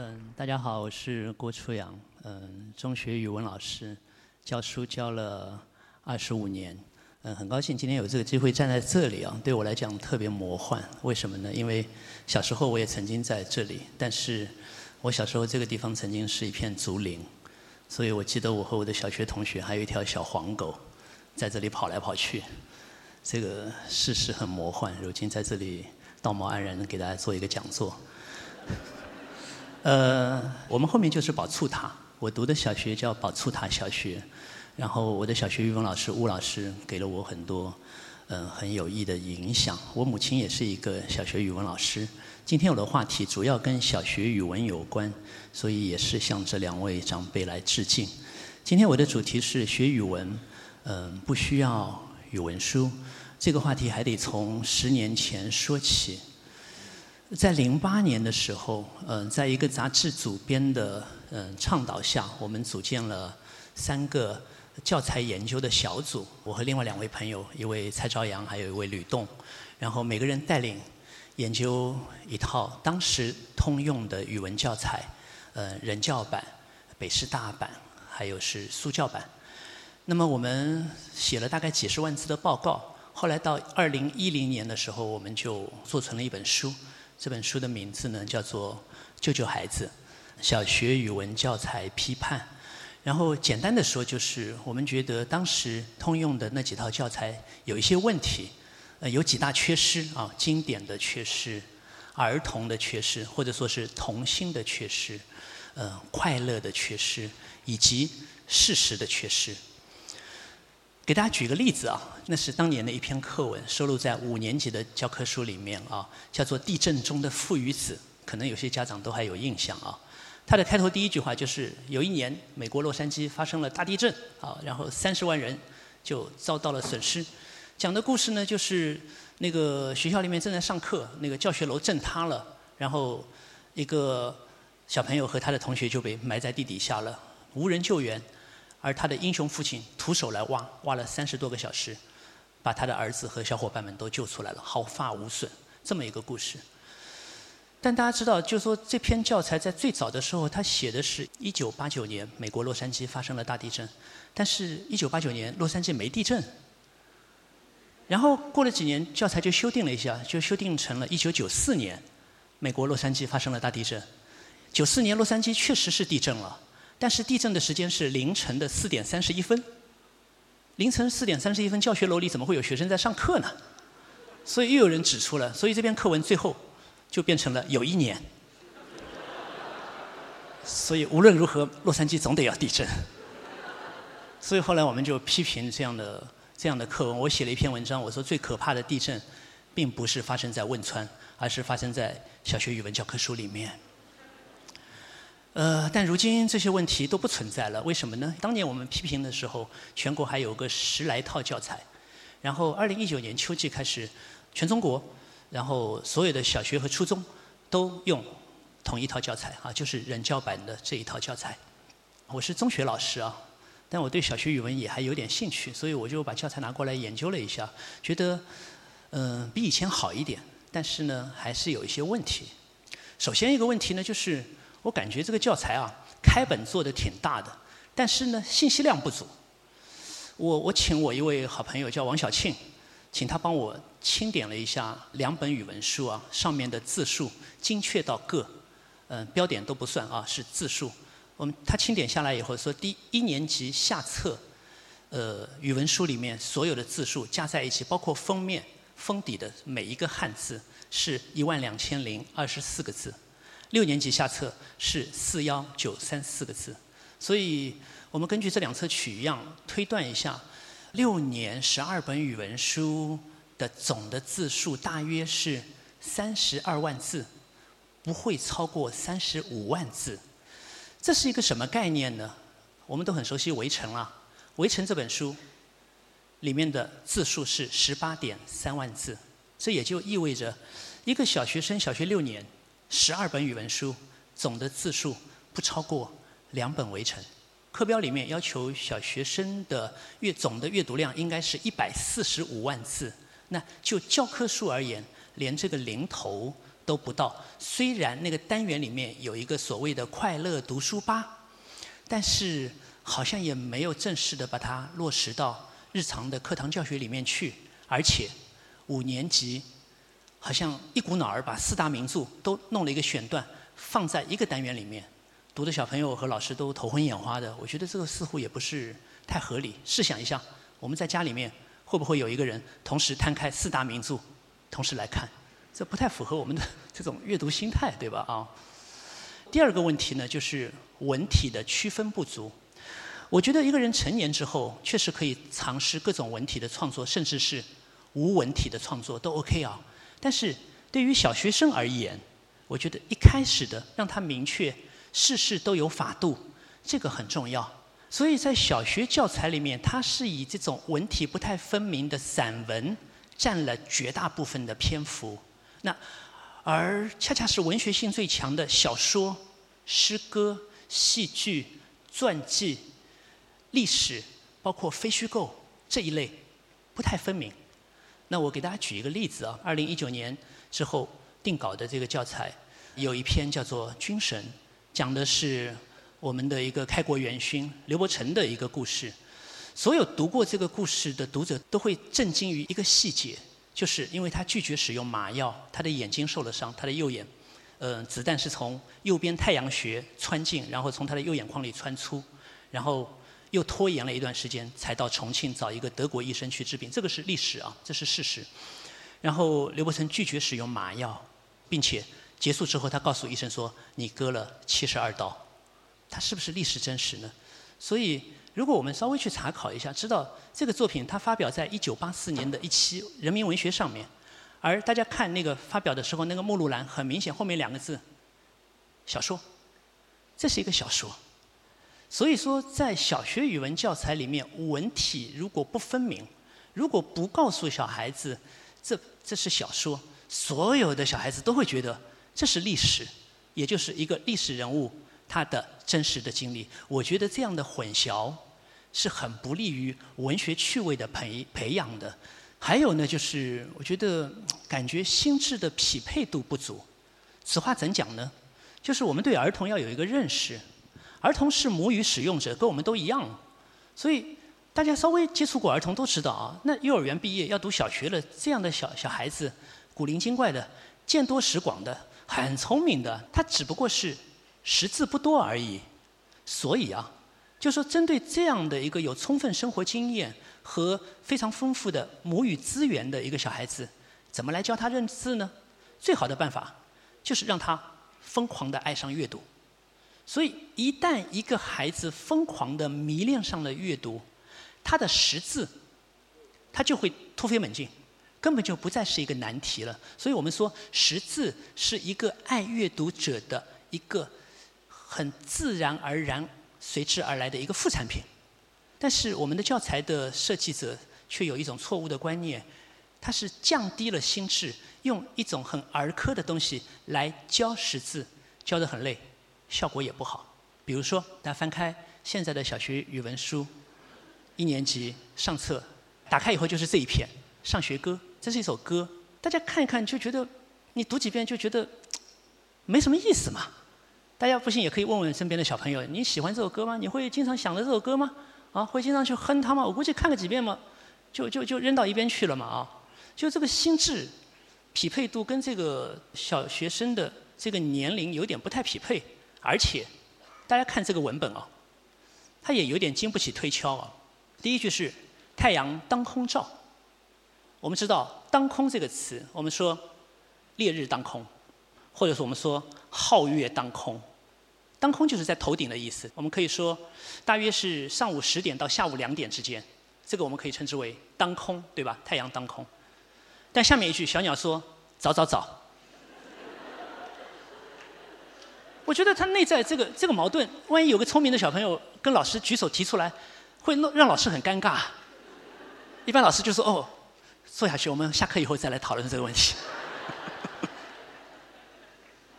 嗯，大家好，我是郭初阳，嗯，中学语文老师，教书教了二十五年，嗯，很高兴今天有这个机会站在这里啊，对我来讲特别魔幻。为什么呢？因为小时候我也曾经在这里，但是我小时候这个地方曾经是一片竹林，所以我记得我和我的小学同学还有一条小黄狗在这里跑来跑去。这个事实很魔幻，如今在这里道貌岸然的给大家做一个讲座。呃，我们后面就是宝簇塔，我读的小学叫宝簇塔小学，然后我的小学语文老师吴老师给了我很多嗯很有益的影响。我母亲也是一个小学语文老师。今天我的话题主要跟小学语文有关，所以也是向这两位长辈来致敬。今天我的主题是学语文，嗯，不需要语文书。这个话题还得从十年前说起。在零八年的时候，嗯，在一个杂志主编的嗯倡导下，我们组建了三个教材研究的小组。我和另外两位朋友，一位蔡朝阳，还有一位吕栋，然后每个人带领研究一套当时通用的语文教材，呃，人教版、北师大版，还有是苏教版。那么我们写了大概几十万字的报告。后来到二零一零年的时候，我们就做成了一本书。这本书的名字呢叫做《救救孩子：小学语文教材批判》。然后简单的说，就是我们觉得当时通用的那几套教材有一些问题，呃，有几大缺失啊，经典的缺失，儿童的缺失，或者说是童心的缺失，呃，快乐的缺失，以及事实的缺失。给大家举个例子啊，那是当年的一篇课文，收录在五年级的教科书里面啊，叫做《地震中的父与子》，可能有些家长都还有印象啊。它的开头第一句话就是有一年美国洛杉矶发生了大地震啊，然后三十万人就遭到了损失。讲的故事呢，就是那个学校里面正在上课，那个教学楼震塌了，然后一个小朋友和他的同学就被埋在地底下了，无人救援。而他的英雄父亲徒手来挖，挖了三十多个小时，把他的儿子和小伙伴们都救出来了，毫发无损。这么一个故事。但大家知道，就是说这篇教材在最早的时候，他写的是一九八九年美国洛杉矶发生了大地震，但是一九八九年洛杉矶没地震。然后过了几年，教材就修订了一下，就修订成了一九九四年美国洛杉矶发生了大地震。九四年洛杉矶确实是地震了。但是地震的时间是凌晨的四点三十一分，凌晨四点三十一分，教学楼里怎么会有学生在上课呢？所以又有人指出了，所以这篇课文最后就变成了有一年。所以无论如何，洛杉矶总得要地震。所以后来我们就批评这样的这样的课文。我写了一篇文章，我说最可怕的地震，并不是发生在汶川，而是发生在小学语文教科书里面。呃，但如今这些问题都不存在了，为什么呢？当年我们批评的时候，全国还有个十来套教材，然后二零一九年秋季开始，全中国，然后所有的小学和初中都用同一套教材啊，就是人教版的这一套教材。我是中学老师啊，但我对小学语文也还有点兴趣，所以我就把教材拿过来研究了一下，觉得嗯比以前好一点，但是呢还是有一些问题。首先一个问题呢就是。我感觉这个教材啊，开本做的挺大的，但是呢，信息量不足。我我请我一位好朋友叫王小庆，请他帮我清点了一下两本语文书啊，上面的字数精确到个，嗯，标点都不算啊，是字数。我们他清点下来以后说，第一年级下册，呃，语文书里面所有的字数加在一起，包括封面封底的每一个汉字，是一万两千零二十四个字。六年级下册是四幺九三四个字，所以我们根据这两册取样推断一下，六年十二本语文书的总的字数大约是三十二万字，不会超过三十五万字。这是一个什么概念呢？我们都很熟悉《围城》啊，《围城》这本书里面的字数是十八点三万字，这也就意味着一个小学生小学六年。十二本语文书，总的字数不超过两本《围城》。课标里面要求小学生的阅总的阅读量应该是一百四十五万字。那就教科书而言，连这个零头都不到。虽然那个单元里面有一个所谓的快乐读书吧，但是好像也没有正式的把它落实到日常的课堂教学里面去。而且五年级好像一股脑儿把四大名著都弄了一个选段放在一个单元里面，读的小朋友和老师都头昏眼花的。我觉得这个似乎也不是太合理。试想一下，我们在家里面会不会有一个人同时摊开四大名著，同时来看？这不太符合我们的这种阅读心态，对吧？啊。第二个问题呢，就是文体的区分不足。我觉得一个人成年之后，确实可以尝试各种文体的创作，甚至是无文体的创作都 OK 啊。但是对于小学生而言，我觉得一开始的让他明确事事都有法度，这个很重要。所以在小学教材里面，它是以这种文体不太分明的散文占了绝大部分的篇幅。那，而恰恰是文学性最强的小说、诗歌、戏剧、传记、历史，包括非虚构这一类，不太分明。那我给大家举一个例子啊，二零一九年之后定稿的这个教材，有一篇叫做《军神》，讲的是我们的一个开国元勋刘伯承的一个故事。所有读过这个故事的读者都会震惊于一个细节。就是因为他拒绝使用麻药，他的眼睛受了伤，他的右眼，呃，子弹是从右边太阳穴穿进，然后从他的右眼眶里穿出，然后又拖延了一段时间，才到重庆找一个德国医生去治病。这个是历史啊，这是事实。然后刘伯承拒绝使用麻药，并且结束之后，他告诉医生说：“你割了七十二刀。”他是不是历史真实呢？所以。如果我们稍微去查考一下，知道这个作品它发表在一九八四年的一期《人民文学》上面，而大家看那个发表的时候，那个目录栏很明显后面两个字“小说”，这是一个小说。所以说，在小学语文教材里面，文体如果不分明，如果不告诉小孩子这这是小说，所有的小孩子都会觉得这是历史，也就是一个历史人物他的真实的经历。我觉得这样的混淆。是很不利于文学趣味的培培养的。还有呢，就是我觉得感觉心智的匹配度不足。此话怎讲呢？就是我们对儿童要有一个认识，儿童是母语使用者，跟我们都一样。所以大家稍微接触过儿童都知道啊，那幼儿园毕业要读小学了，这样的小小孩子，古灵精怪的，见多识广的，很聪明的，他只不过是识字不多而已。所以啊。就说针对这样的一个有充分生活经验和非常丰富的母语资源的一个小孩子，怎么来教他认字呢？最好的办法就是让他疯狂的爱上阅读。所以一旦一个孩子疯狂的迷恋上了阅读，他的识字他就会突飞猛进，根本就不再是一个难题了。所以我们说识字是一个爱阅读者的一个很自然而然。随之而来的一个副产品，但是我们的教材的设计者却有一种错误的观念，它是降低了心智，用一种很儿科的东西来教识字，教得很累，效果也不好。比如说，大家翻开现在的小学语文书，一年级上册，打开以后就是这一篇《上学歌》，这是一首歌，大家看一看就觉得，你读几遍就觉得没什么意思嘛。大家不信也可以问问身边的小朋友，你喜欢这首歌吗？你会经常想着这首歌吗？啊，会经常去哼它吗？我估计看个几遍嘛，就就就扔到一边去了嘛啊！就这个心智匹配度跟这个小学生的这个年龄有点不太匹配，而且大家看这个文本啊，它也有点经不起推敲啊。第一句是“太阳当空照”，我们知道“当空”这个词，我们说烈日当空，或者是我们说皓月当空。当空就是在头顶的意思，我们可以说，大约是上午十点到下午两点之间，这个我们可以称之为当空，对吧？太阳当空。但下面一句，小鸟说：“早早早。”我觉得他内在这个这个矛盾，万一有个聪明的小朋友跟老师举手提出来，会弄让老师很尴尬。一般老师就说：“哦，坐下去，我们下课以后再来讨论这个问题。”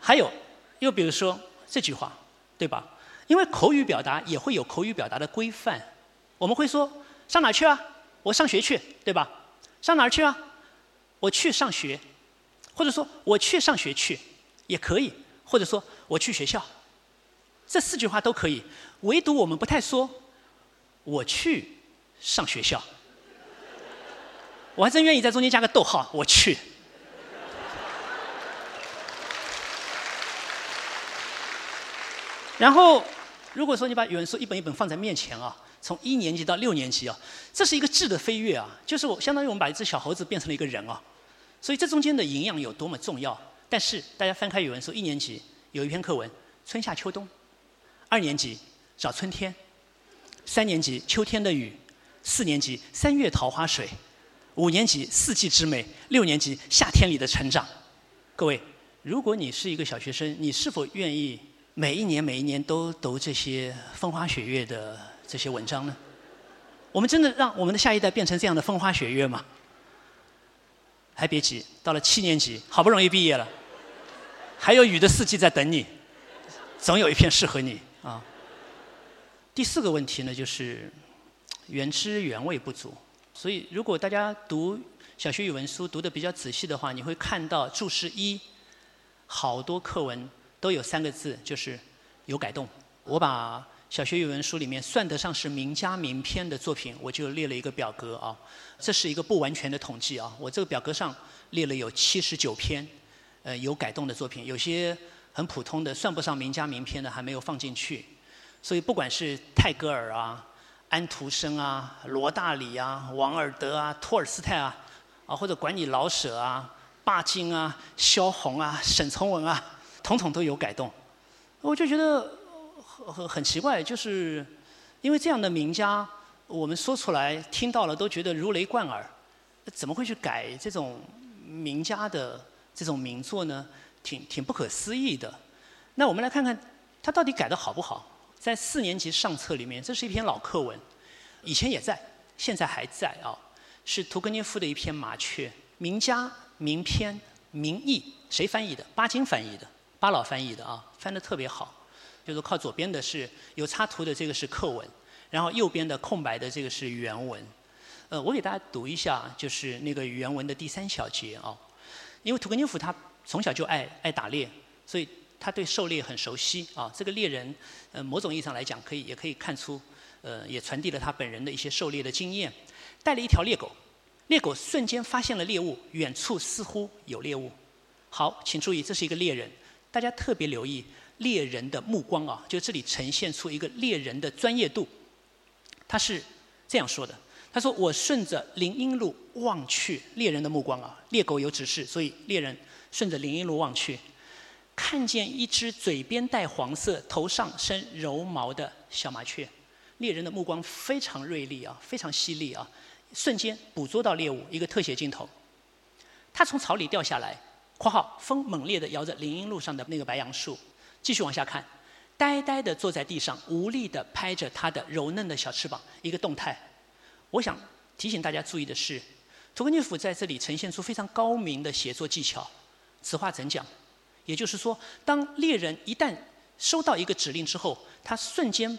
还有，又比如说这句话。对吧？因为口语表达也会有口语表达的规范，我们会说上哪去啊？我上学去，对吧？上哪去啊？我去上学，或者说我去上学去。也可以，或者说我去学校，这四句话都可以。唯独我们不太说我去上学校。我还真愿意在中间加个逗号，我去。然后，如果说你把语文书一本一本放在面前啊，从一年级到六年级啊，这是一个质的飞跃啊，就是我相当于我们把一只小猴子变成了一个人啊，所以这中间的营养有多么重要。但是大家翻开语文书，一年级有一篇课文《春夏秋冬》，二年级找春天，三年级秋天的雨，四年级三月桃花水，五年级四季之美，六年级夏天里的成长。各位，如果你是一个小学生，你是否愿意？每一年每一年都读这些风花雪月的这些文章呢？我们真的让我们的下一代变成这样的风花雪月吗？还别急，到了七年级，好不容易毕业了，还有雨的四季在等你，总有一片适合你啊。第四个问题呢，就是原汁原味不足。所以，如果大家读小学语文书读的比较仔细的话，你会看到注释一，好多课文。都有三个字，就是有改动。我把小学语文书里面算得上是名家名篇的作品，我就列了一个表格啊。这是一个不完全的统计啊。我这个表格上列了有七十九篇，呃，有改动的作品，有些很普通的，算不上名家名篇的，还没有放进去。所以不管是泰戈尔啊、安徒生啊、罗大里啊、王尔德啊、托尔斯泰啊，啊，或者管你老舍啊、巴金啊、萧红啊、沈从文啊。统统都有改动，我就觉得很很很奇怪，就是因为这样的名家，我们说出来听到了都觉得如雷贯耳，怎么会去改这种名家的这种名作呢？挺挺不可思议的。那我们来看看他到底改的好不好？在四年级上册里面，这是一篇老课文，以前也在，现在还在啊，是屠格涅夫的一篇《麻雀》，名家名篇名义，谁翻译的？巴金翻译的。巴老翻译的啊，翻得特别好，就是靠左边的是有插图的这个是课文，然后右边的空白的这个是原文。呃，我给大家读一下，就是那个原文的第三小节啊。因为屠格涅夫他从小就爱爱打猎，所以他对狩猎很熟悉啊。这个猎人，呃，某种意义上来讲，可以也可以看出，呃，也传递了他本人的一些狩猎的经验。带了一条猎狗，猎狗瞬间发现了猎物，远处似乎有猎物。好，请注意，这是一个猎人。大家特别留意猎人的目光啊，就这里呈现出一个猎人的专业度。他是这样说的：“他说我顺着林荫路望去，猎人的目光啊，猎狗有指示，所以猎人顺着林荫路望去，看见一只嘴边带黄色、头上生柔毛的小麻雀。猎人的目光非常锐利啊，非常犀利啊，瞬间捕捉到猎物。一个特写镜头，他从草里掉下来。”括号风猛烈地摇着林荫路上的那个白杨树，继续往下看，呆呆地坐在地上，无力地拍着它的柔嫩的小翅膀。一个动态，我想提醒大家注意的是，屠格涅夫在这里呈现出非常高明的写作技巧。此话怎讲？也就是说，当猎人一旦收到一个指令之后，他瞬间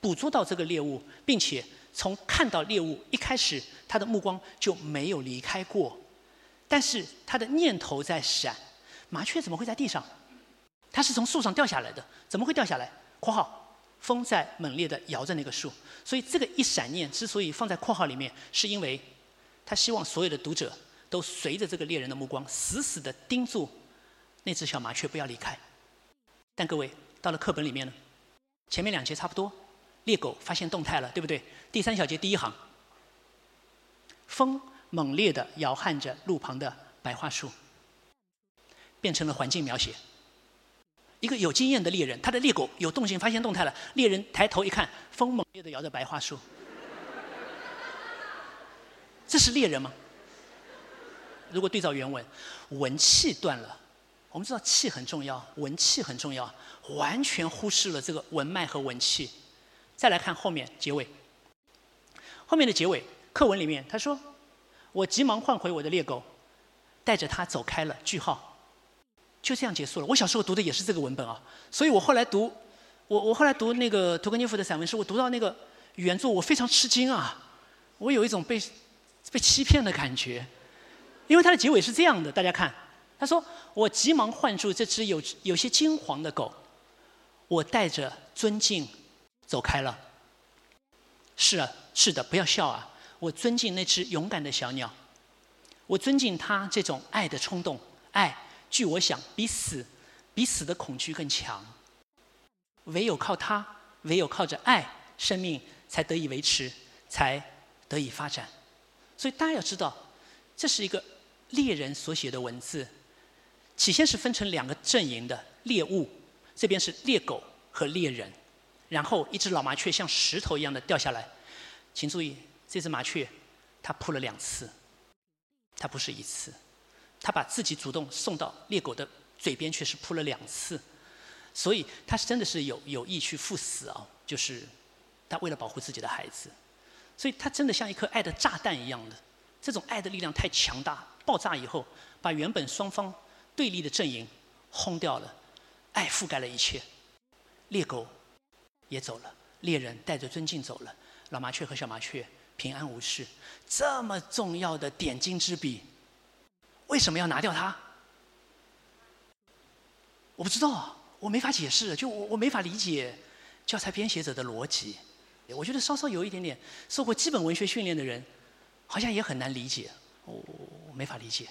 捕捉到这个猎物，并且从看到猎物一开始，他的目光就没有离开过。但是他的念头在闪，麻雀怎么会在地上？它是从树上掉下来的，怎么会掉下来？（括号风在猛烈地摇着那个树，所以这个一闪念之所以放在括号里面，是因为他希望所有的读者都随着这个猎人的目光，死死地盯住那只小麻雀，不要离开。但各位到了课本里面呢，前面两节差不多，猎狗发现动态了，对不对？第三小节第一行，风。猛烈地摇撼着路旁的白桦树，变成了环境描写。一个有经验的猎人，他的猎狗有动静，发现动态了。猎人抬头一看，风猛烈地摇着白桦树，这是猎人吗？如果对照原文，文气断了。我们知道气很重要，文气很重要，完全忽视了这个文脉和文气。再来看后面结尾，后面的结尾课文里面他说。我急忙换回我的猎狗，带着它走开了。句号，就这样结束了。我小时候读的也是这个文本啊，所以我后来读，我我后来读那个屠格涅夫的散文诗，我读到那个原作，我非常吃惊啊，我有一种被被欺骗的感觉，因为它的结尾是这样的，大家看，他说：“我急忙唤住这只有有些金黄的狗，我带着尊敬走开了。是啊，是的，不要笑啊！我尊敬那只勇敢的小鸟，我尊敬它这种爱的冲动。爱，据我想，比死比死的恐惧更强。唯有靠它，唯有靠着爱，生命才得以维持，才得以发展。所以大家要知道，这是一个猎人所写的文字。”起先是分成两个阵营的猎物，这边是猎狗和猎人，然后一只老麻雀像石头一样的掉下来，请注意，这只麻雀它扑了两次，它不是一次，他把自己主动送到猎狗的嘴边，却是扑了两次，所以他是真的是有有意去赴死啊，就是他为了保护自己的孩子，所以他真的像一颗爱的炸弹一样的，这种爱的力量太强大，爆炸以后把原本双方。对立的阵营轰掉了，爱覆盖了一切，猎狗也走了，猎人带着尊敬走了，老麻雀和小麻雀平安无事。这么重要的点睛之笔，为什么要拿掉它？我不知道，我没法解释，就我我没法理解教材编写者的逻辑。我觉得稍稍有一点点受过基本文学训练的人，好像也很难理解，我我没法理解。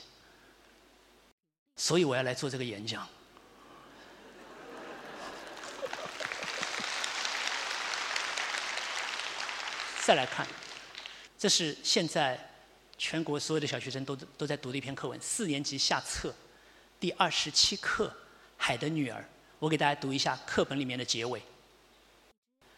所以我要来做这个演讲。再来看，这是现在全国所有的小学生都都在读的一篇课文，四年级下册第二十七课《海的女儿》。我给大家读一下课本里面的结尾。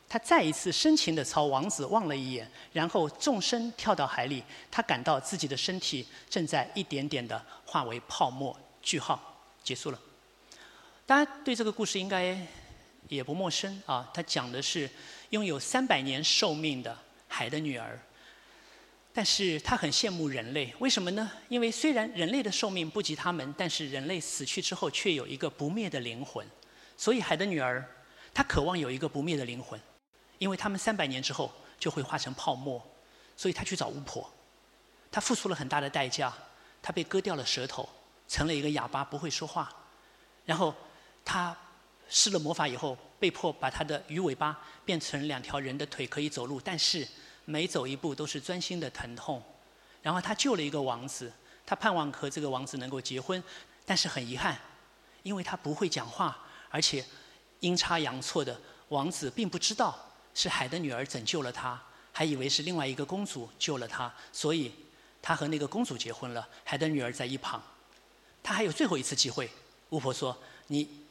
他再一次深情地朝王子望了一眼，然后纵身跳到海里。他感到自己的身体正在一点点地化为泡沫。句号，结束了。大家对这个故事应该也不陌生啊。它讲的是拥有三百年寿命的海的女儿，但是她很羡慕人类。为什么呢？因为虽然人类的寿命不及他们，但是人类死去之后却有一个不灭的灵魂。所以海的女儿，她渴望有一个不灭的灵魂，因为他们三百年之后就会化成泡沫。所以她去找巫婆，她付出了很大的代价，她被割掉了舌头。成了一个哑巴，不会说话。然后他施了魔法以后，被迫把他的鱼尾巴变成两条人的腿，可以走路。但是每走一步都是钻心的疼痛。然后他救了一个王子，他盼望和这个王子能够结婚。但是很遗憾，因为他不会讲话，而且阴差阳错的，王子并不知道是海的女儿拯救了他，还以为是另外一个公主救了他，所以他和那个公主结婚了。海的女儿在一旁。他还有最后一次机会，巫婆说：“你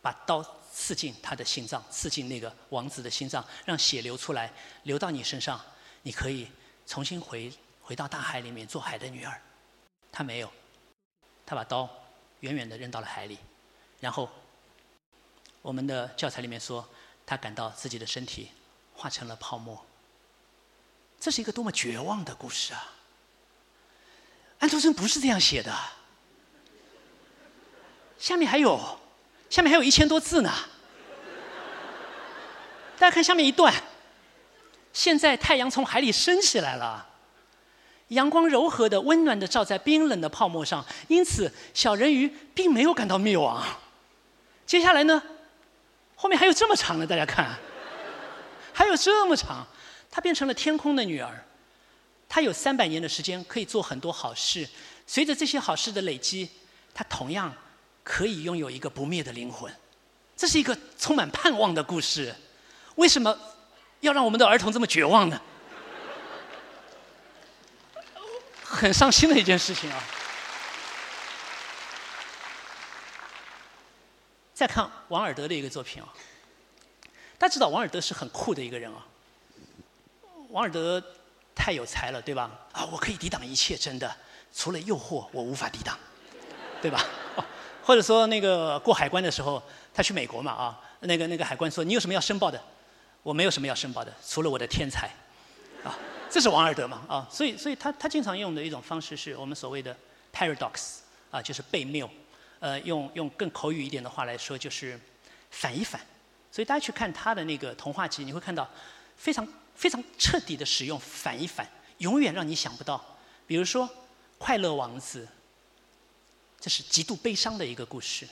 把刀刺进他的心脏，刺进那个王子的心脏，让血流出来，流到你身上，你可以重新回回到大海里面做海的女儿。”他没有，他把刀远远的扔到了海里，然后我们的教材里面说，他感到自己的身体化成了泡沫。这是一个多么绝望的故事啊！安徒生不是这样写的。下面还有，下面还有一千多字呢。大家看下面一段。现在太阳从海里升起来了，阳光柔和的、温暖的照在冰冷的泡沫上，因此小人鱼并没有感到灭亡。接下来呢，后面还有这么长的，大家看，还有这么长，她变成了天空的女儿。她有三百年的时间可以做很多好事，随着这些好事的累积，她同样。可以拥有一个不灭的灵魂，这是一个充满盼望的故事。为什么要让我们的儿童这么绝望呢？很伤心的一件事情啊！再看王尔德的一个作品啊，大家知道王尔德是很酷的一个人啊。王尔德太有才了，对吧？啊，我可以抵挡一切，真的，除了诱惑，我无法抵挡，对吧？或者说那个过海关的时候，他去美国嘛啊，那个那个海关说你有什么要申报的？我没有什么要申报的，除了我的天才，啊，这是王尔德嘛啊，所以所以他他经常用的一种方式是我们所谓的 paradox 啊，就是悖谬，呃，用用更口语一点的话来说就是反一反，所以大家去看他的那个童话集，你会看到非常非常彻底的使用反一反，永远让你想不到，比如说快乐王子。这是极度悲伤的一个故事。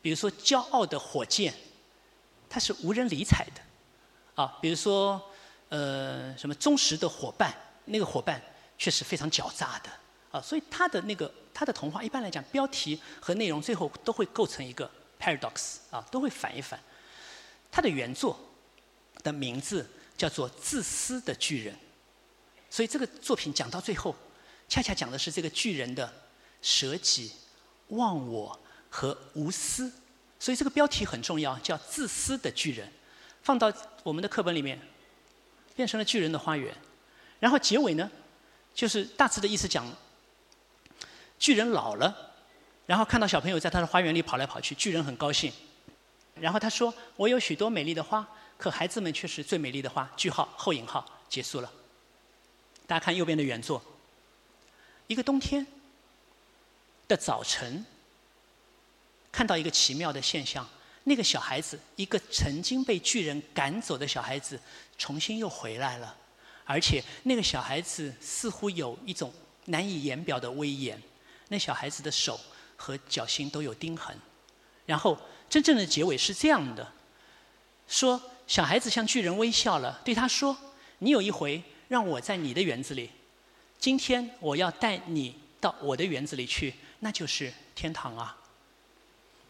比如说，骄傲的火箭，它是无人理睬的，啊，比如说，呃，什么忠实的伙伴，那个伙伴却是非常狡诈的，啊，所以他的那个他的童话，一般来讲，标题和内容最后都会构成一个 paradox，啊，都会反一反。他的原作的名字叫做《自私的巨人》，所以这个作品讲到最后，恰恰讲的是这个巨人的舍己、忘我。和无私，所以这个标题很重要，叫《自私的巨人》，放到我们的课本里面，变成了巨人的花园。然后结尾呢，就是大致的意思讲，巨人老了，然后看到小朋友在他的花园里跑来跑去，巨人很高兴。然后他说：“我有许多美丽的花，可孩子们却是最美丽的花。”句号后引号结束了。大家看右边的原作，一个冬天的早晨。看到一个奇妙的现象，那个小孩子，一个曾经被巨人赶走的小孩子，重新又回来了，而且那个小孩子似乎有一种难以言表的威严。那小孩子的手和脚心都有钉痕。然后真正的结尾是这样的：说小孩子向巨人微笑了，对他说：“你有一回让我在你的园子里，今天我要带你到我的园子里去，那就是天堂啊。”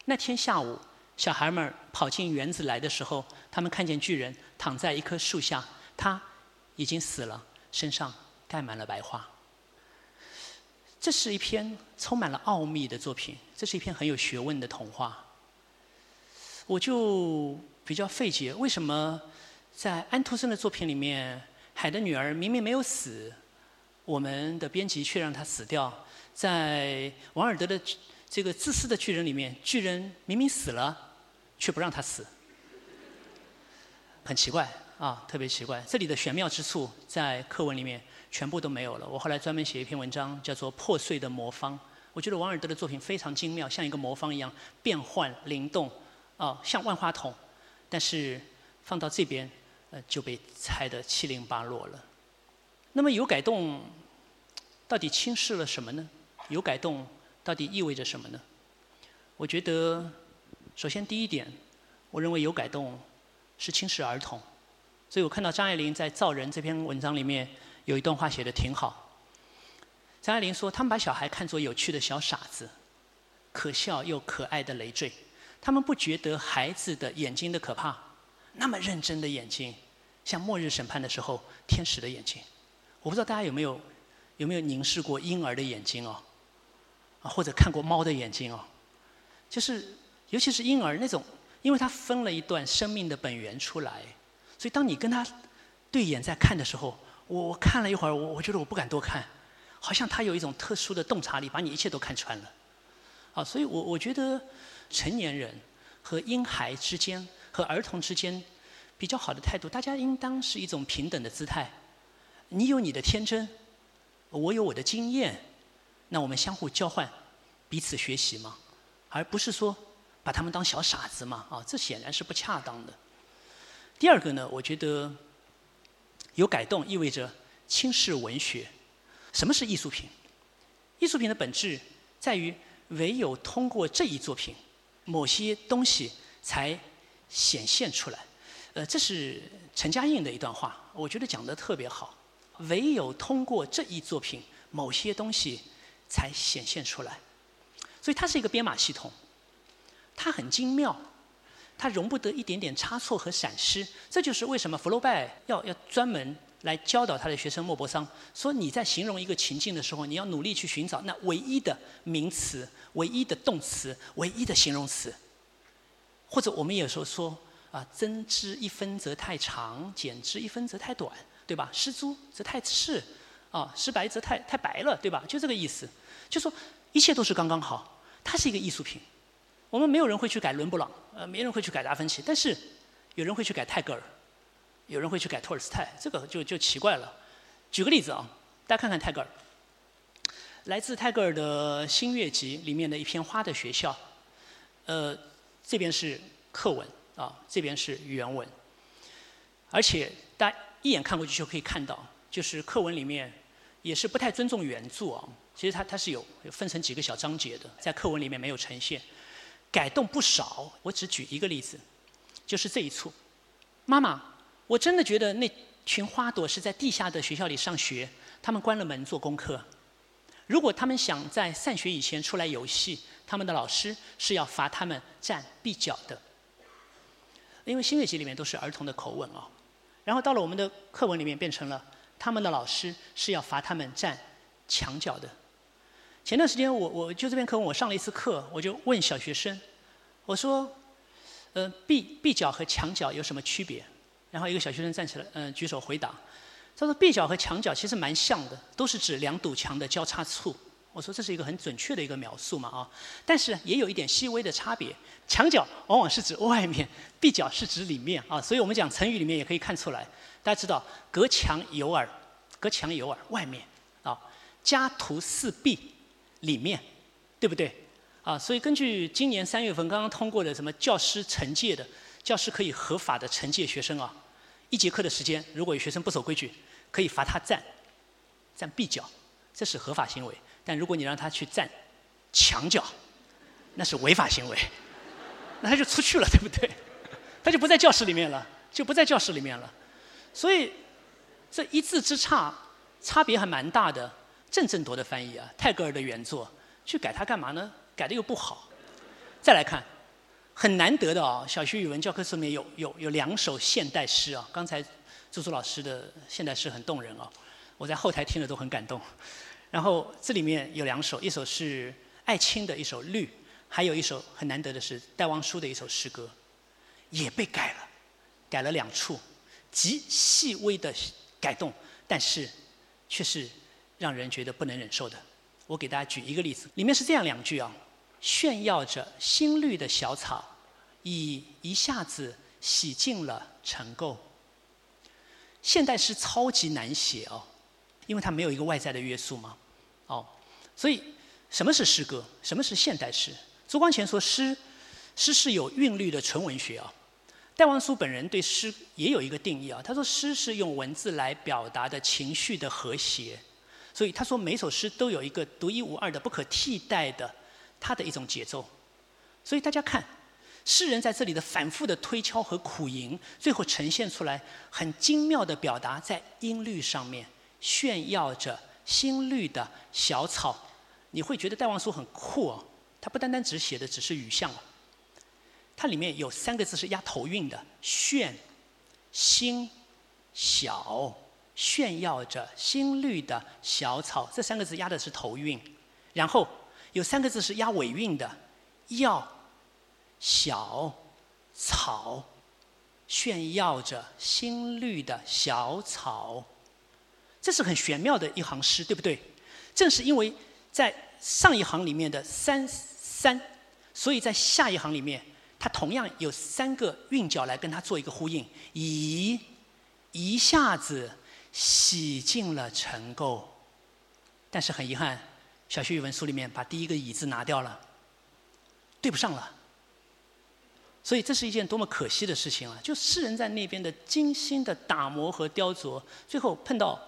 那天下午，小孩们跑进园子来的时候，他们看见巨人躺在一棵树下，他已经死了，身上盖满了白花。这是一篇充满了奥秘的作品，这是一篇很有学问的童话。我就比较费解，为什么在安徒生的作品里面，海的女儿明明没有死，我们的编辑却让她死掉？在王尔德的。这个自私的巨人里面，巨人明明死了，却不让他死，很奇怪啊，特别奇怪。这里的玄妙之处在课文里面全部都没有了。我后来专门写一篇文章，叫做《破碎的魔方》。我觉得王尔德的作品非常精妙，像一个魔方一样变换灵动，啊，像万花筒。但是放到这边，呃，就被拆得七零八落了。那么有改动，到底轻视了什么呢？有改动。到底意味着什么呢？我觉得，首先第一点，我认为有改动是轻视儿童，所以我看到张爱玲在《造人》这篇文章里面有一段话写的挺好。张爱玲说：“他们把小孩看作有趣的小傻子，可笑又可爱的累赘。他们不觉得孩子的眼睛的可怕，那么认真的眼睛，像末日审判的时候天使的眼睛。我不知道大家有没有有没有凝视过婴儿的眼睛哦。”或者看过猫的眼睛哦，就是尤其是婴儿那种，因为他分了一段生命的本源出来，所以当你跟他对眼在看的时候，我我看了一会儿，我我觉得我不敢多看，好像他有一种特殊的洞察力，把你一切都看穿了。啊，所以我我觉得成年人和婴孩之间和儿童之间比较好的态度，大家应当是一种平等的姿态。你有你的天真，我有我的经验。那我们相互交换，彼此学习嘛，而不是说把他们当小傻子嘛，啊，这显然是不恰当的。第二个呢，我觉得有改动意味着轻视文学。什么是艺术品？艺术品的本质在于唯有通过这一作品，某些东西才显现出来。呃，这是陈嘉映的一段话，我觉得讲的特别好。唯有通过这一作品，某些东西。才显现出来，所以它是一个编码系统，它很精妙，它容不得一点点差错和闪失。这就是为什么福楼拜要要专门来教导他的学生莫泊桑，说你在形容一个情境的时候，你要努力去寻找那唯一的名词、唯一的动词、唯一的形容词。或者我们有时候说啊，增之一分则太长，减之一分则太短，对吧？失朱则太赤，啊，失白则太太白了，对吧？就这个意思。就说一切都是刚刚好，它是一个艺术品。我们没有人会去改伦勃朗，呃，没人会去改达芬奇，但是有人会去改泰戈尔，有人会去改托尔斯泰，这个就就奇怪了。举个例子啊，大家看看泰戈尔，来自泰戈尔的《新月集》里面的一篇《花的学校》，呃，这边是课文啊，这边是原文，而且大家一眼看过去就可以看到，就是课文里面。也是不太尊重原著啊。其实它它是有分成几个小章节的，在课文里面没有呈现，改动不少。我只举一个例子，就是这一处。妈妈，我真的觉得那群花朵是在地下的学校里上学，他们关了门做功课。如果他们想在散学以前出来游戏，他们的老师是要罚他们站壁角的。因为新月集里面都是儿童的口吻啊，然后到了我们的课文里面变成了他们的老师是要罚他们站墙角的。前段时间我我就这篇课文我上了一次课，我就问小学生，我说，呃，壁壁角和墙角有什么区别？然后一个小学生站起来，嗯，举手回答，他说壁角和墙角其实蛮像的，都是指两堵墙的交叉处。我说这是一个很准确的一个描述嘛啊，但是也有一点细微的差别，墙角往往是指外面，壁角是指里面啊，所以我们讲成语里面也可以看出来，大家知道隔墙有耳，隔墙有耳，外面啊，家徒四壁。里面，对不对？啊，所以根据今年三月份刚刚通过的什么教师惩戒的，教师可以合法的惩戒学生啊，一节课的时间，如果有学生不守规矩，可以罚他站，站壁角，这是合法行为。但如果你让他去站墙角，那是违法行为，那他就出去了，对不对？他就不在教室里面了，就不在教室里面了。所以这一字之差，差别还蛮大的。郑振铎的翻译啊，泰戈尔的原作，去改它干嘛呢？改的又不好。再来看，很难得的啊，小学语文教科书里面有有有两首现代诗啊。刚才朱朱老师的现代诗很动人啊，我在后台听了都很感动。然后这里面有两首，一首是艾青的一首《绿》，还有一首很难得的是戴望舒的一首诗歌，也被改了，改了两处，极细微的改动，但是却是。让人觉得不能忍受的，我给大家举一个例子，里面是这样两句啊：炫耀着新绿的小草，已一下子洗净了尘垢。现代诗超级难写哦，因为它没有一个外在的约束嘛，所以什么是诗歌？什么是现代诗？朱光潜说诗，诗是有韵律的纯文学啊。戴望舒本人对诗也有一个定义啊，他说诗是用文字来表达的情绪的和谐。所以他说，每首诗都有一个独一无二的、不可替代的，他的一种节奏。所以大家看，诗人在这里的反复的推敲和苦吟，最后呈现出来很精妙的表达，在音律上面炫耀着新绿的小草。你会觉得戴望舒很酷哦，他不单单只写的只是语象，它里面有三个字是押头韵的：炫、新、小。炫耀着新绿的小草，这三个字押的是头韵，然后有三个字是押尾韵的，要小草，炫耀着新绿的小草，这是很玄妙的一行诗，对不对？正是因为在上一行里面的三三，所以在下一行里面，它同样有三个韵脚来跟它做一个呼应，以一下子。洗净了尘垢，但是很遗憾，小学语文书里面把第一个“乙”字拿掉了，对不上了。所以这是一件多么可惜的事情啊！就诗人在那边的精心的打磨和雕琢，最后碰到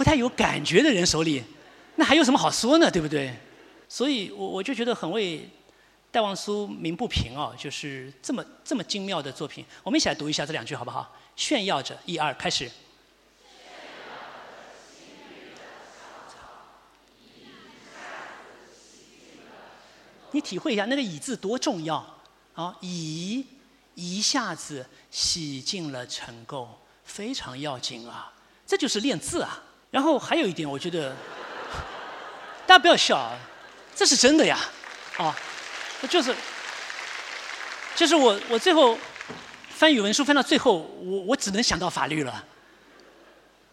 不太有感觉的人手里，那还有什么好说呢？对不对？所以我我就觉得很为戴望舒鸣不平哦！就是这么这么精妙的作品，我们一起来读一下这两句好不好？炫耀着，一二，开始。你体会一下那个“以”字多重要啊！以一下子洗净了尘垢，非常要紧啊！这就是练字啊。然后还有一点，我觉得 大家不要笑啊，这是真的呀！啊，就是，就是我我最后。翻语文书翻到最后，我我只能想到法律了。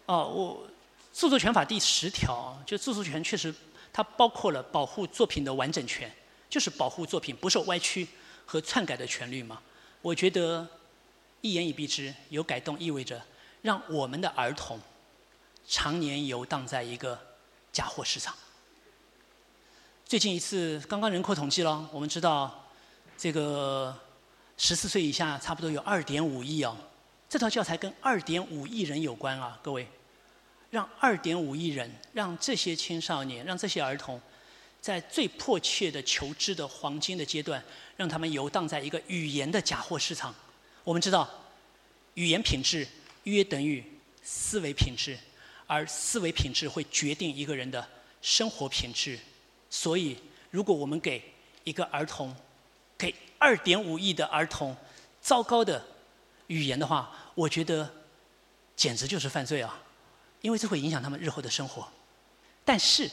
哦，我著作权法第十条，就著作权确实它包括了保护作品的完整权，就是保护作品不受歪曲和篡改的权利嘛。我觉得一言以蔽之，有改动意味着让我们的儿童常年游荡在一个假货市场。最近一次刚刚人口统计了，我们知道这个。十四岁以下差不多有二点五亿哦，这套教材跟二点五亿人有关啊，各位，让二点五亿人，让这些青少年，让这些儿童，在最迫切的求知的黄金的阶段，让他们游荡在一个语言的假货市场。我们知道，语言品质约等于思维品质，而思维品质会决定一个人的生活品质。所以，如果我们给一个儿童，给二点五亿的儿童糟糕的语言的话，我觉得简直就是犯罪啊！因为这会影响他们日后的生活。但是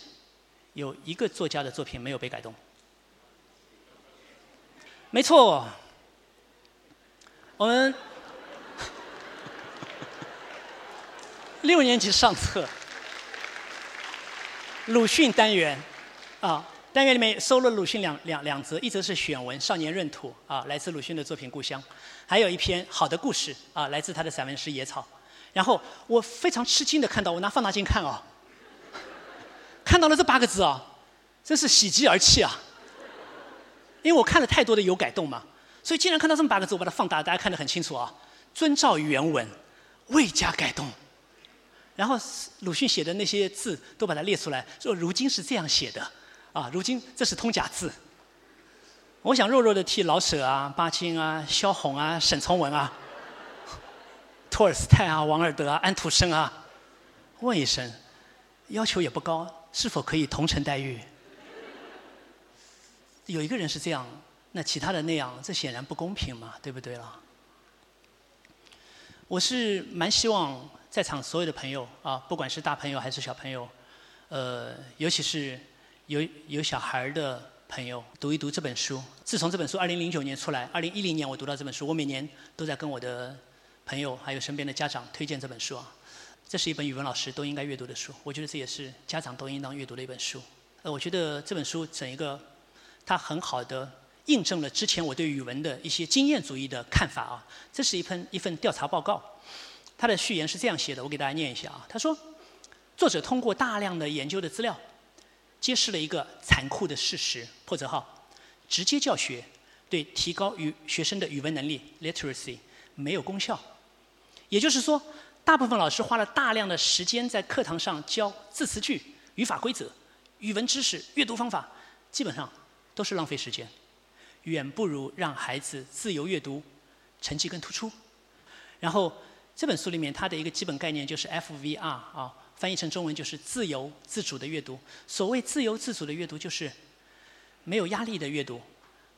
有一个作家的作品没有被改动，没错，我们六年级上册鲁迅单元啊。单元里面收了鲁迅两两两则，一则是选文《少年闰土》啊，来自鲁迅的作品《故乡》，还有一篇好的故事啊，来自他的散文诗《野草》。然后我非常吃惊的看到，我拿放大镜看啊，看到了这八个字啊，真是喜极而泣啊！因为我看了太多的有改动嘛，所以竟然看到这么八个字，我把它放大，大家看得很清楚啊。遵照原文，未加改动。然后鲁迅写的那些字都把它列出来，说如今是这样写的。啊，如今这是通假字。我想弱弱的替老舍啊、巴金啊、萧红啊、沈从文啊、托尔斯泰啊、王尔德啊、安徒生啊，问一声，要求也不高，是否可以同城待遇？有一个人是这样，那其他的那样，这显然不公平嘛，对不对了？我是蛮希望在场所有的朋友啊，不管是大朋友还是小朋友，呃，尤其是。有有小孩的朋友读一读这本书。自从这本书二零零九年出来，二零一零年我读到这本书，我每年都在跟我的朋友还有身边的家长推荐这本书啊。这是一本语文老师都应该阅读的书，我觉得这也是家长都应当阅读的一本书。呃，我觉得这本书整一个，它很好的印证了之前我对语文的一些经验主义的看法啊。这是一份一份调查报告，他的序言是这样写的，我给大家念一下啊。他说，作者通过大量的研究的资料。揭示了一个残酷的事实：破折号，直接教学对提高语学生的语文能力 （literacy） 没有功效。也就是说，大部分老师花了大量的时间在课堂上教字词句、语法规则、语文知识、阅读方法，基本上都是浪费时间，远不如让孩子自由阅读，成绩更突出。然后这本书里面它的一个基本概念就是 FVR 啊。翻译成中文就是自由自主的阅读。所谓自由自主的阅读，就是没有压力的阅读，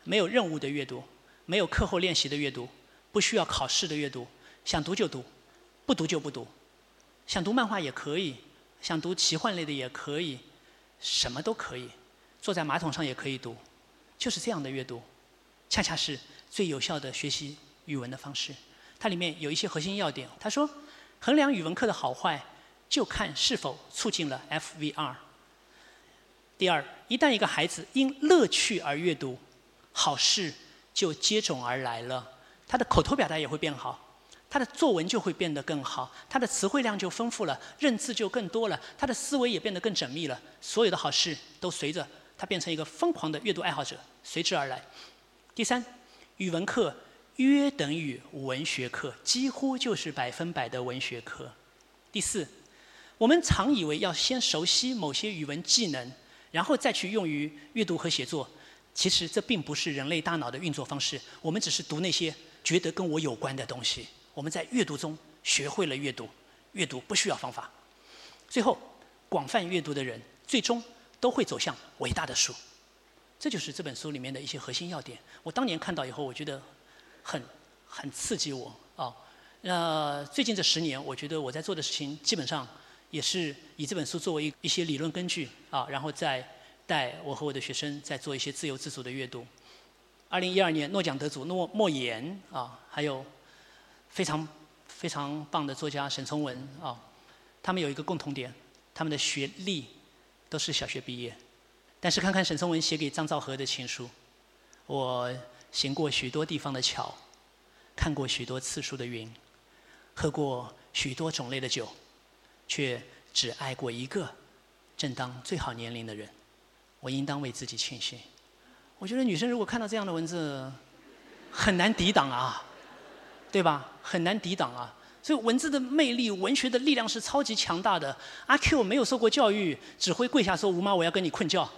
没有任务的阅读，没有课后练习的阅读，不需要考试的阅读。想读就读，不读就不读。想读漫画也可以，想读奇幻类的也可以，什么都可以。坐在马桶上也可以读，就是这样的阅读，恰恰是最有效的学习语文的方式。它里面有一些核心要点。他说，衡量语文课的好坏。就看是否促进了 FVR。第二，一旦一个孩子因乐趣而阅读，好事就接踵而来了。他的口头表达也会变好，他的作文就会变得更好，他的词汇量就丰富了，认字就更多了，他的思维也变得更缜密了。所有的好事都随着他变成一个疯狂的阅读爱好者随之而来。第三，语文课约等于文学课，几乎就是百分百的文学课。第四。我们常以为要先熟悉某些语文技能，然后再去用于阅读和写作。其实这并不是人类大脑的运作方式。我们只是读那些觉得跟我有关的东西。我们在阅读中学会了阅读，阅读不需要方法。最后，广泛阅读的人最终都会走向伟大的书。这就是这本书里面的一些核心要点。我当年看到以后，我觉得很很刺激我啊。那最近这十年，我觉得我在做的事情基本上。也是以这本书作为一一些理论根据啊，然后再带我和我的学生再做一些自由自主的阅读。二零一二年诺奖得主诺莫言啊，还有非常非常棒的作家沈从文啊，他们有一个共同点，他们的学历都是小学毕业。但是看看沈从文写给张兆和的情书，我行过许多地方的桥，看过许多次数的云，喝过许多种类的酒。却只爱过一个正当最好年龄的人，我应当为自己庆幸。我觉得女生如果看到这样的文字，很难抵挡啊，对吧？很难抵挡啊。所以文字的魅力、文学的力量是超级强大的。阿 Q 没有受过教育，只会跪下说：“吴妈，我要跟你困觉。”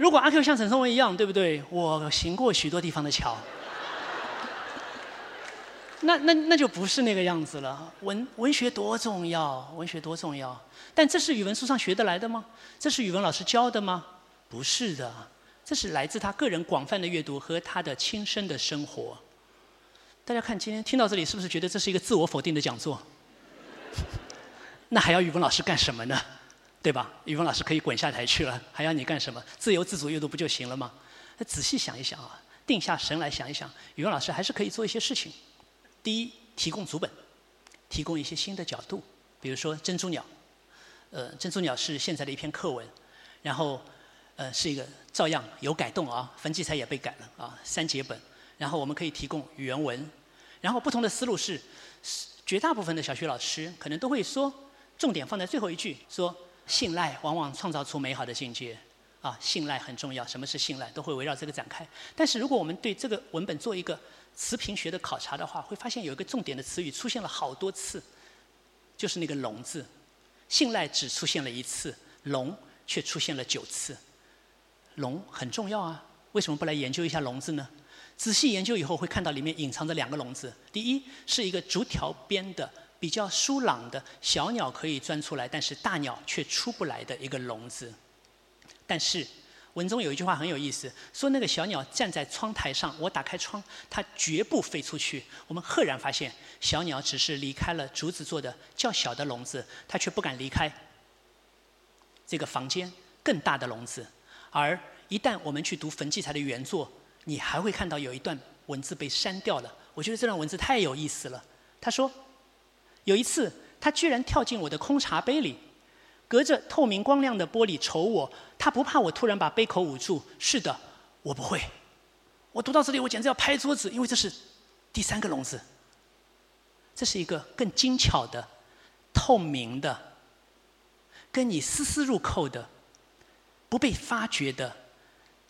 如果阿 Q 像沈从文一样，对不对？我行过许多地方的桥。那那那就不是那个样子了。文文学多重要，文学多重要。但这是语文书上学得来的吗？这是语文老师教的吗？不是的，这是来自他个人广泛的阅读和他的亲身的生活。大家看，今天听到这里，是不是觉得这是一个自我否定的讲座？那还要语文老师干什么呢？对吧？语文老师可以滚下台去了，还要你干什么？自由自主阅读不就行了吗？那仔细想一想啊，定下神来想一想，语文老师还是可以做一些事情。第一，提供主本，提供一些新的角度，比如说珍珠鸟，呃，珍珠鸟是现在的一篇课文，然后，呃，是一个照样有改动啊，分记材也被改了啊，三节本，然后我们可以提供原文，然后不同的思路是，绝大部分的小学老师可能都会说，重点放在最后一句，说信赖往往创造出美好的境界，啊，信赖很重要，什么是信赖，都会围绕这个展开。但是如果我们对这个文本做一个词频学的考察的话，会发现有一个重点的词语出现了好多次，就是那个“龙”字。信赖只出现了一次，“龙”却出现了九次。龙很重要啊，为什么不来研究一下“龙”字呢？仔细研究以后会看到里面隐藏着两个“龙”字。第一是一个竹条编的、比较疏朗的小鸟可以钻出来，但是大鸟却出不来的一个“笼子。但是。文中有一句话很有意思，说那个小鸟站在窗台上，我打开窗，它绝不飞出去。我们赫然发现，小鸟只是离开了竹子做的较小的笼子，它却不敢离开这个房间更大的笼子。而一旦我们去读冯骥才的原作，你还会看到有一段文字被删掉了。我觉得这段文字太有意思了。他说，有一次，他居然跳进我的空茶杯里。隔着透明光亮的玻璃瞅我，他不怕我突然把杯口捂住。是的，我不会。我读到这里，我简直要拍桌子，因为这是第三个笼子。这是一个更精巧的、透明的、跟你丝丝入扣的、不被发觉的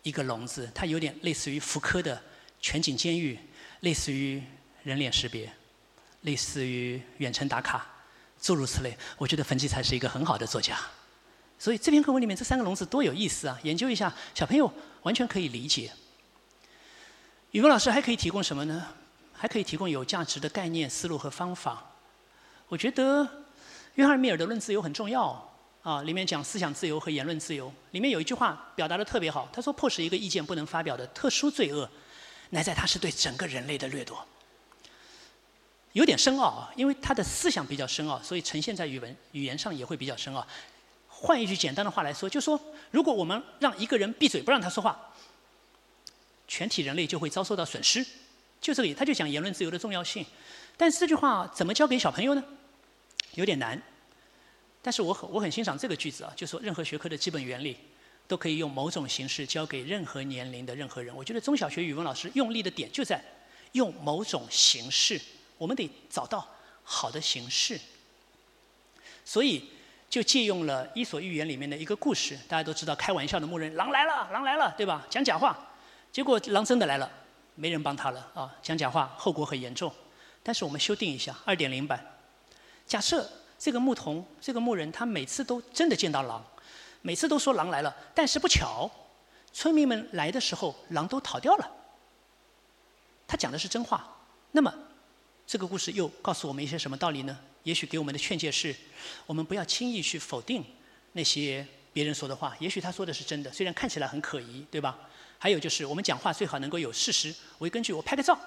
一个笼子。它有点类似于福柯的全景监狱，类似于人脸识别，类似于远程打卡。诸如此类，我觉得冯骥才是一个很好的作家，所以这篇课文里面这三个笼子多有意思啊！研究一下，小朋友完全可以理解。语文老师还可以提供什么呢？还可以提供有价值的概念、思路和方法。我觉得约翰·密尔的《论自由》很重要啊，里面讲思想自由和言论自由，里面有一句话表达的特别好，他说：“迫使一个意见不能发表的特殊罪恶，乃在他是对整个人类的掠夺。”有点深奥啊，因为他的思想比较深奥，所以呈现在语文语言上也会比较深奥。换一句简单的话来说，就说如果我们让一个人闭嘴不让他说话，全体人类就会遭受到损失。就这里，他就讲言论自由的重要性。但是这句话怎么教给小朋友呢？有点难。但是我很我很欣赏这个句子啊，就说任何学科的基本原理都可以用某种形式教给任何年龄的任何人。我觉得中小学语文老师用力的点就在用某种形式。我们得找到好的形式，所以就借用了《伊索寓言》里面的一个故事。大家都知道，开玩笑的牧人，狼来了，狼来了，对吧？讲假话，结果狼真的来了，没人帮他了啊！讲假话，后果很严重。但是我们修订一下，二点零版，假设这个牧童，这个牧人，他每次都真的见到狼，每次都说狼来了，但是不巧，村民们来的时候，狼都逃掉了。他讲的是真话，那么。这个故事又告诉我们一些什么道理呢？也许给我们的劝诫是：我们不要轻易去否定那些别人说的话。也许他说的是真的，虽然看起来很可疑，对吧？还有就是，我们讲话最好能够有事实为根据。我拍个照，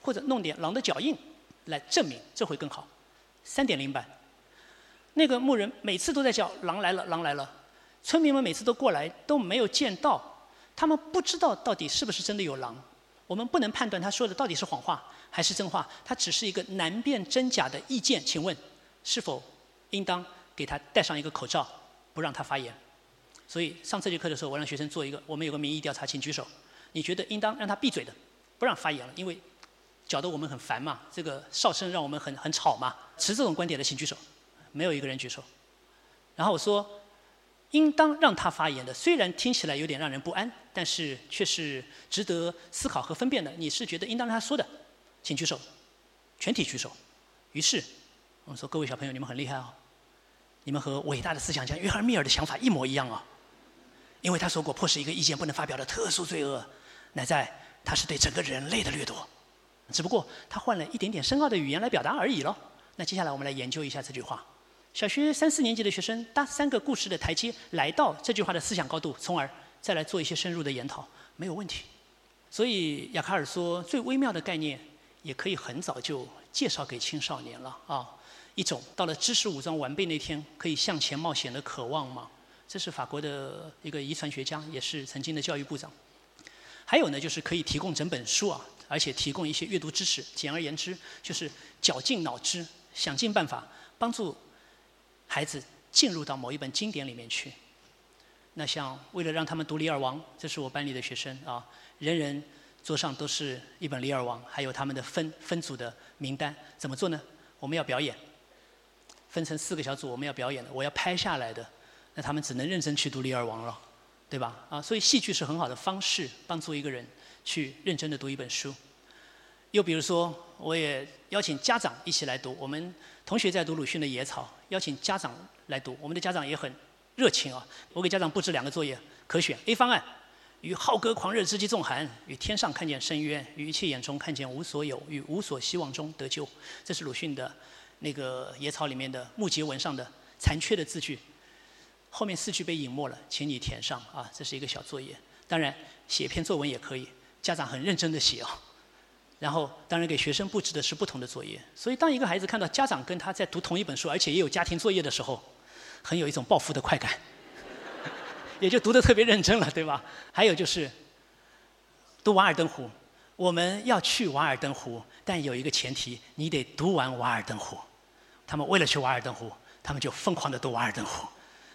或者弄点狼的脚印来证明，这会更好。三点零版，那个牧人每次都在叫“狼来了，狼来了”，村民们每次都过来都没有见到，他们不知道到底是不是真的有狼。我们不能判断他说的到底是谎话。还是真话，他只是一个难辨真假的意见。请问，是否应当给他戴上一个口罩，不让他发言？所以上这节课的时候，我让学生做一个，我们有个民意调查，请举手。你觉得应当让他闭嘴的，不让发言了，因为搅得我们很烦嘛，这个哨声让我们很很吵嘛。持这种观点的，请举手。没有一个人举手。然后我说，应当让他发言的，虽然听起来有点让人不安，但是却是值得思考和分辨的。你是觉得应当让他说的？请举手。全体举手。于是我们说：“各位小朋友，你们很厉害哦，你们和伟大的思想家约翰密尔的想法一模一样哦。因为他说过，迫使一个意见不能发表的特殊罪恶，乃在他是对整个人类的掠夺。只不过他换了一点点深奥的语言来表达而已了。那接下来我们来研究一下这句话。小学三四年级的学生搭三个故事的台阶，来到这句话的思想高度，从而再来做一些深入的研讨，没有问题。所以雅卡尔说，最微妙的概念也可以很早就介绍给青少年了啊。一种到了知识武装完备那天可以向前冒险的渴望嘛。这是法国的一个遗传学家，也是曾经的教育部长。还有呢，就是可以提供整本书啊，而且提供一些阅读知识。简而言之，就是绞尽脑汁，想尽办法帮助孩子进入到某一本经典里面去。那像为了让他们读《李尔王》，这是我班里的学生啊。人人桌上都是一本《李尔王》，还有他们的分分组的名单。怎么做呢？我们要表演，分成四个小组，我们要表演的，我要拍下来的。那他们只能认真去读《李尔王》了，对吧？啊，所以戏剧是很好的方式，帮助一个人去认真的读一本书。又比如说，我也邀请家长一起来读。我们同学在读鲁迅的《野草》，邀请家长来读。我们的家长也很热情啊。我给家长布置两个作业，可选 A 方案。与浩歌狂热之极纵寒，与天上看见深渊，与一切眼中看见无所有，与无所希望中得救。这是鲁迅的那个《野草》里面的木结文上的残缺的字句。后面四句被隐没了，请你填上啊。这是一个小作业。当然，写篇作文也可以，家长很认真的写啊。然后，当然给学生布置的是不同的作业。所以，当一个孩子看到家长跟他在读同一本书，而且也有家庭作业的时候，很有一种报复的快感。也就读得特别认真了，对吧？还有就是读《瓦尔登湖》，我们要去瓦尔登湖，但有一个前提，你得读完《瓦尔登湖》。他们为了去瓦尔登湖，他们就疯狂地读《瓦尔登湖》，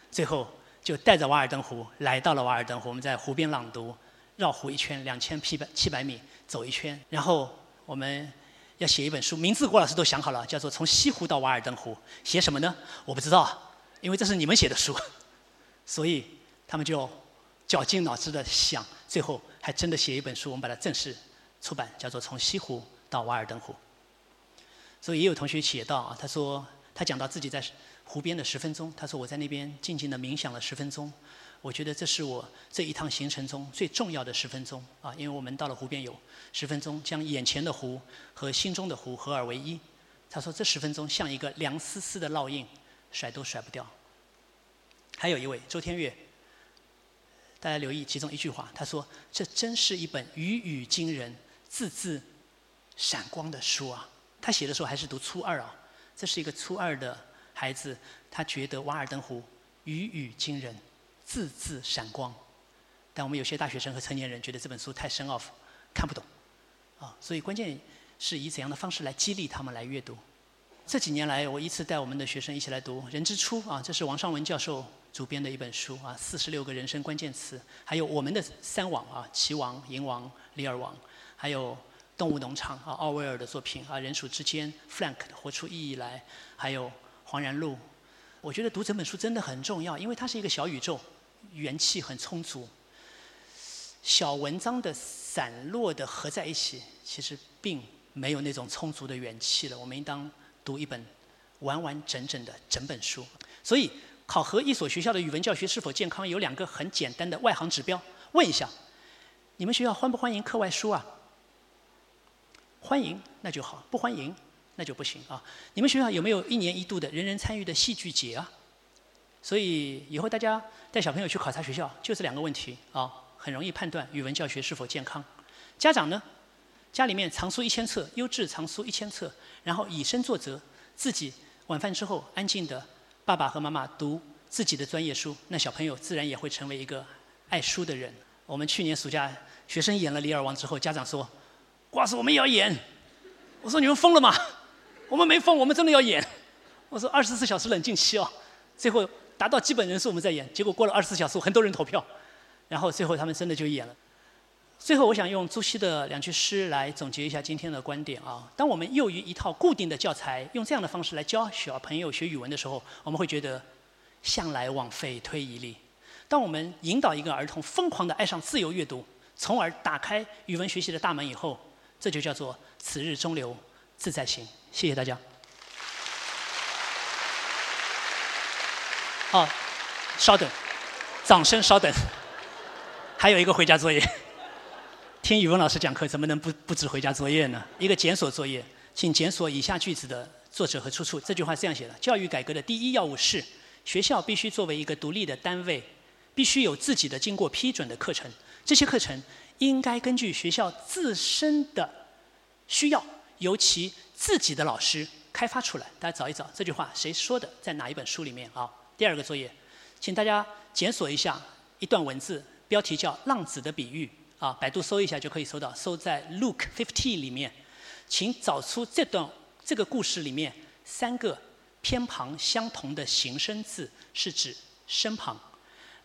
最后就带着《瓦尔登湖》来到了瓦尔登湖。我们在湖边朗读，绕湖一圈，两千七百七百米走一圈。然后我们要写一本书，名字郭老师都想好了，叫做《从西湖到瓦尔登湖》。写什么呢？我不知道，因为这是你们写的书，所以。他们就绞尽脑汁的想，最后还真的写一本书，我们把它正式出版，叫做《从西湖到瓦尔登湖》。所以也有同学写到啊，他说他讲到自己在湖边的十分钟，他说我在那边静静的冥想了十分钟，我觉得这是我这一趟行程中最重要的十分钟啊，因为我们到了湖边有十分钟，将眼前的湖和心中的湖合二为一。他说这十分钟像一个凉丝丝的烙印，甩都甩不掉。还有一位周天月。大家留意其中一句话，他说：“这真是一本语语惊人、字字闪光的书啊！”他写的时候还是读初二啊，这是一个初二的孩子，他觉得《瓦尔登湖》语语惊人、字字闪光。但我们有些大学生和成年人觉得这本书太深奥，看不懂啊。所以关键是以怎样的方式来激励他们来阅读。这几年来，我一次带我们的学生一起来读《人之初》啊，这是王尚文教授。主编的一本书啊，四十六个人生关键词，还有我们的三王啊，齐王、银王、李尔王，还有动物农场啊，奥威尔的作品啊，人鼠之间，Frank 的活出意义来，还有黄然路。我觉得读整本书真的很重要，因为它是一个小宇宙，元气很充足。小文章的散落的合在一起，其实并没有那种充足的元气了。我们应当读一本完完整整的整本书，所以。考核一所学校的语文教学是否健康，有两个很简单的外行指标。问一下，你们学校欢不欢迎课外书啊？欢迎，那就好；不欢迎，那就不行啊。你们学校有没有一年一度的人人参与的戏剧节啊？所以以后大家带小朋友去考察学校，就这两个问题啊，很容易判断语文教学是否健康。家长呢，家里面藏书一千册，优质藏书一千册，然后以身作则，自己晚饭之后安静的。爸爸和妈妈读自己的专业书，那小朋友自然也会成为一个爱书的人。我们去年暑假学生演了《李尔王》之后，家长说：“瓜师，我们也要演。”我说：“你们疯了吗？我们没疯，我们真的要演。”我说：“二十四小时冷静期哦，最后达到基本人数我们再演。”结果过了二十四小时，很多人投票，然后最后他们真的就演了。最后，我想用朱熹的两句诗来总结一下今天的观点啊。当我们囿于一套固定的教材，用这样的方式来教小朋友学语文的时候，我们会觉得向来枉费推移力。当我们引导一个儿童疯狂地爱上自由阅读，从而打开语文学习的大门以后，这就叫做此日中流，自在行。谢谢大家。哦，稍等，掌声稍等。还有一个回家作业，听语文老师讲课怎么能不布置回家作业呢？一个检索作业，请检索以下句子的作者和出处。这句话是这样写的：教育改革的第一要务是，学校必须作为一个独立的单位，必须有自己的经过批准的课程。这些课程应该根据学校自身的需要，由其自己的老师开发出来。大家找一找这句话谁说的，在哪一本书里面啊？第二个作业，请大家检索一下一段文字，标题叫《浪子的比喻》啊，百度搜一下就可以搜到，搜在 Luke Fifteen 里面，请找出这段这个故事里面三个偏旁相同的形声字是指身旁，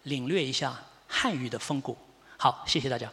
领略一下汉语的风骨。好，谢谢大家。